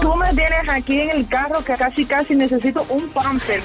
Tú me tienes aquí en el carro que casi casi necesito un pamper.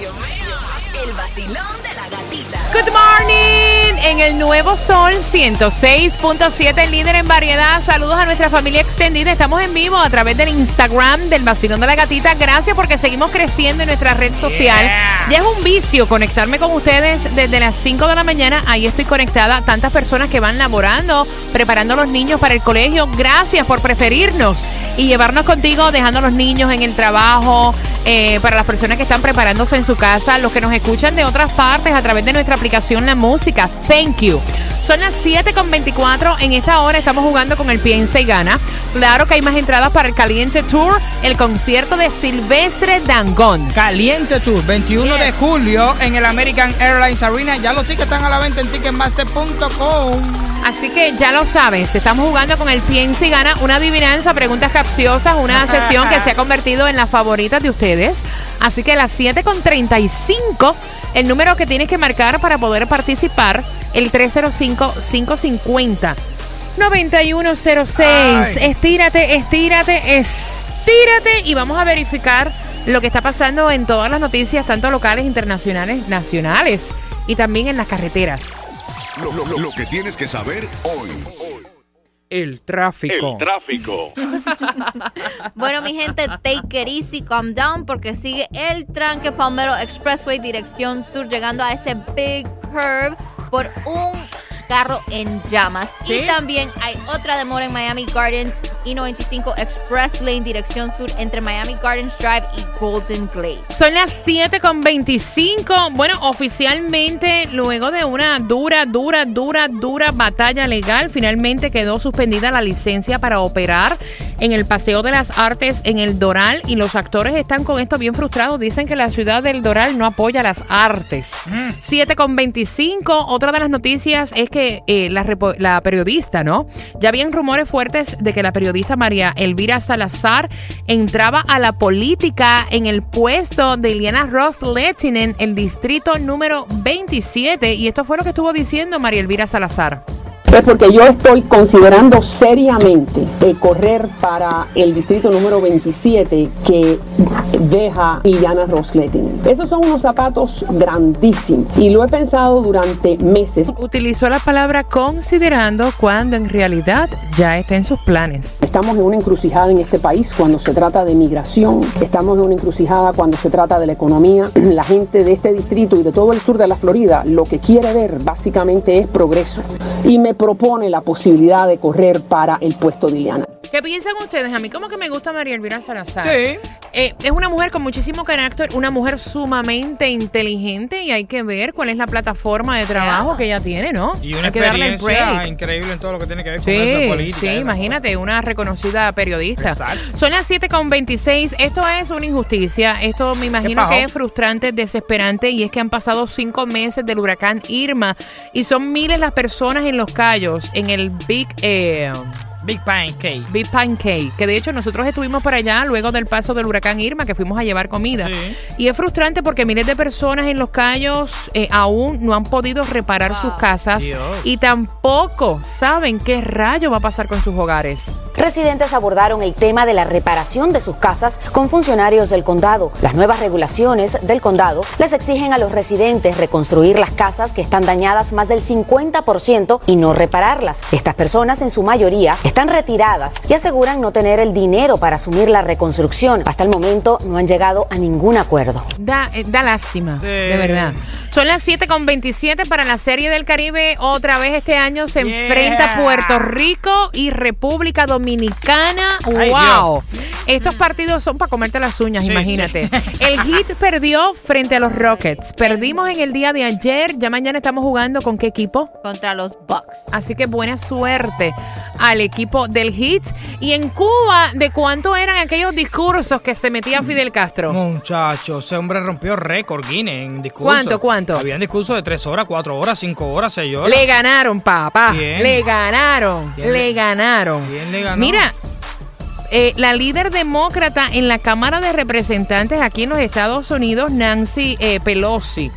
El vacilón de la gatita. Good morning en el nuevo Sol 106.7, líder en variedad. Saludos a nuestra familia extendida. Estamos en vivo a través del Instagram del vacilón de la gatita. Gracias porque seguimos creciendo en nuestra red social. Ya es un vicio conectarme con ustedes desde las 5 de la mañana. Ahí estoy conectada. Tantas personas que van laborando, preparando a los niños para el colegio. Gracias por preferirnos y llevarnos contigo, dejando a los niños en el trabajo. eh, para las personas que están preparándose en su casa, los que nos escuchan de otras partes a través de nuestra aplicación La Música. Thank you. Son las 7.24. En esta hora estamos jugando con el Piensa y Gana. Claro que hay más entradas para el Caliente Tour, el concierto de Silvestre Dangón. Caliente Tour, 21 de julio en el American Airlines Arena. Ya los tickets están a la venta en ticketmaster.com. Así que ya lo sabes, estamos jugando con el Piensa y Gana, una adivinanza, preguntas capciosas, una sesión que se ha convertido en la favorita de ustedes. Así que a las 7.35, el número que tienes que marcar para poder participar, el 305-550. 9106. Ay. Estírate, estírate, estírate y vamos a verificar lo que está pasando en todas las noticias, tanto locales, internacionales, nacionales y también en las carreteras. Lo, lo- lo- lo que tienes que saber hoy. El tráfico. El tráfico. Bueno, mi gente, take it easy, calm down, porque sigue el tranque Palmero Expressway, dirección sur, llegando a ese big curve por un carro en llamas. ¿Sí? Y también hay otra demora en Miami Gardens y 95 Express Lane, dirección sur, entre Miami Gardens Drive y Golden Glade. Son las 7 con 25. Bueno, oficialmente, luego de una dura, dura, dura, dura batalla legal, finalmente quedó suspendida la licencia para operar en el Paseo de las Artes en el Doral. Y los actores están con esto bien frustrados. Dicen que la ciudad del Doral no apoya las artes. 7 con 25. Otra de las noticias es que eh, la, la periodista, ¿no? Ya habían rumores fuertes de que la periodista María Elvira Salazar entraba a la política en el puesto de Iliana Ross Lettinen, el distrito número 27. Y esto fue lo que estuvo diciendo María Elvira Salazar. Es porque yo estoy considerando seriamente eh, correr para el distrito número 27 que deja Iliana Rosletin. Esos son unos zapatos grandísimos y lo he pensado durante meses. Utilizó la palabra considerando cuando en realidad ya está en sus planes. Estamos en una encrucijada en este país cuando se trata de migración, estamos en una encrucijada cuando se trata de la economía. La gente de este distrito y de todo el sur de la Florida lo que quiere ver básicamente es progreso y me propone la posibilidad de correr para el puesto de Iliana. ¿Qué piensan ustedes? A mí como que me gusta María Elvira Salazar. Sí. Eh, es una mujer con muchísimo carácter, una mujer sumamente inteligente y hay que ver cuál es la plataforma de trabajo que ella tiene, ¿no? Y una hay que darle break. increíble en todo lo que tiene que ver con Sí, política. sí, imagínate, una reconocida periodista. Exacto. Son las 7.26. Esto es una injusticia. Esto me imagino que es frustrante, desesperante. Y es que han pasado cinco meses del huracán Irma. Y son miles las personas en los callos, en el Big, eh, Big Pancake. Big Pancake. Que de hecho nosotros estuvimos por allá luego del paso del huracán Irma, que fuimos a llevar comida. Sí. Y es frustrante porque miles de personas en los callos eh, aún no han podido reparar sus casas. Dios. Y tampoco saben qué rayo va a pasar con sus hogares. Residentes abordaron el tema de la reparación de sus casas con funcionarios del condado. Las nuevas regulaciones del condado les exigen a los residentes reconstruir las casas que están dañadas más del 50% y no repararlas. Estas personas en su mayoría están retiradas y aseguran no tener el dinero para asumir la reconstrucción. Hasta el momento no han llegado a ningún acuerdo. Da, eh, da lástima, Sí. de verdad. Son las 7.27 para la Serie del Caribe. Otra vez este año se Yeah. enfrenta Puerto Rico y República Dominicana. Ay, ¡Wow! Estos partidos son para comerte las uñas, Sí, imagínate. El Heat perdió frente a los Rockets. Perdimos en el día de ayer. Ya mañana estamos jugando con qué equipo. Contra los Bucks. Así que buena suerte al equipo del Heat. Y en Cuba, ¿de cuánto eran aquellos discursos que se metía Fidel Castro? Muchachos, ese hombre rompió récord Guinness en discurso. ¿Cuánto, cuánto? Habían discursos de tres horas, cuatro horas, cinco horas, seis horas. Le ganaron, papá. ¿Quién? Le ganaron. ¿Quién Le le- ganaron. ¿Quién le ganó? Mira, eh, la líder demócrata en la Cámara de Representantes aquí en los Estados Unidos, Nancy eh, Pelosi,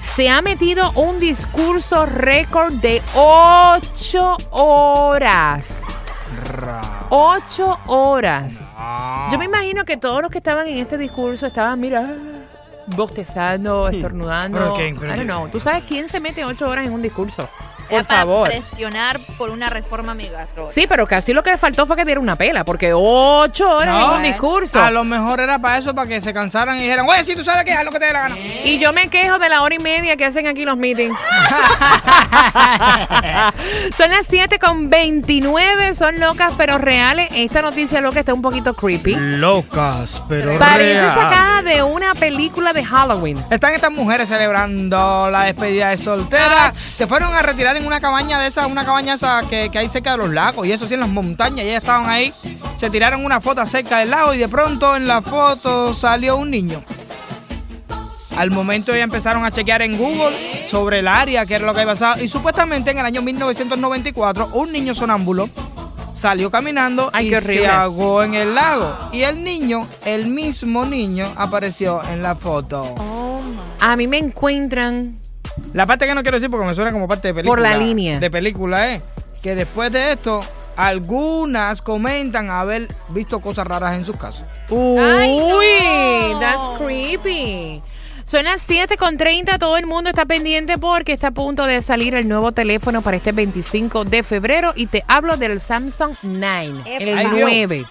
se ha metido un discurso récord de ocho horas. Ra- Ocho horas. Yo me imagino que todos los que estaban en este discurso estaban, mira, bostezando, estornudando. ¿Pero quién? ¿Pero I don't quién? know. ¿Tú sabes quién se mete ocho horas en un discurso? Por para favor. presionar por una reforma migratoria. Sí, pero casi lo que le faltó fue que diera una pela, porque ocho horas No, en un discurso. A lo mejor era para eso, para que se cansaran y dijeran, oye, si tú sabes que haz lo que te dé la gana. Y yo me quejo de la hora y media que hacen aquí los meetings. son las 7 con 29, son locas pero reales. Esta noticia loca está un poquito creepy. Locas, pero Parece reales. sacada de una película de Halloween. Están estas mujeres celebrando la despedida de soltera. Se fueron a retirar en una cabaña de esa, una cabaña esa que, que hay cerca de los lagos. Y eso sí, en las montañas. Y ellas estaban ahí. Se tiraron una foto cerca del lago. Y de pronto en la foto salió un niño. Al momento ya empezaron a chequear en Google sobre el área, qué era lo que había pasado. Y supuestamente en el año 1994, un niño sonámbulo salió caminando Ay, y se ahogó en el lago. Y el niño, el mismo niño, apareció en la foto. A mí me encuentran La parte que no quiero decir porque me suena como parte de película. Por la línea. De película, ¿eh? Que después de esto, algunas comentan haber visto cosas raras en sus casas. Ay, no. Uy, that's creepy. Son las 7 con 30, todo el mundo está pendiente porque está a punto de salir el nuevo teléfono para este 25 de febrero y te hablo del Samsung 9, el Epa. Ay, Dios. 9.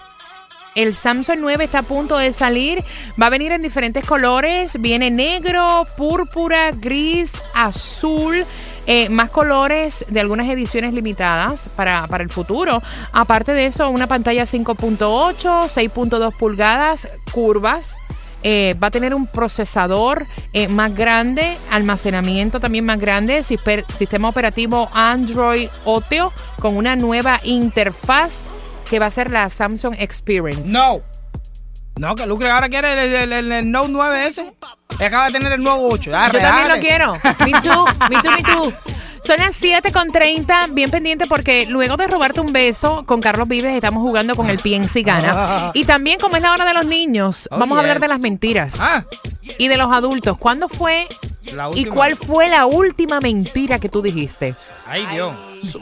El Samsung 9 está a punto de salir, va a venir en diferentes colores, viene negro, púrpura, gris, azul. eh, más colores de algunas ediciones limitadas para, para el futuro. Aparte de eso, una pantalla 5.8, 6.2 pulgadas, curvas. Eh, va a tener un procesador eh, más grande, almacenamiento también más grande, sistema operativo Android Oteo con una nueva interfaz que va a ser la Samsung Experience. No. No, que Lucre ahora quiere el, el- el- el Note 9S. Y acaba de tener el nuevo 8. Ya, Yo también lo quiero. Me too, me too, me too. Son las 7 con 30, bien pendiente porque luego de robarte un beso con Carlos Vives estamos jugando con el Piensa y Gana. Y también como es la hora de los niños, Oh, vamos a hablar de las mentiras. Ah, Y de los adultos. ¿Cuándo fue y cuál fue la última mentira que tú dijiste? Ay, Dios.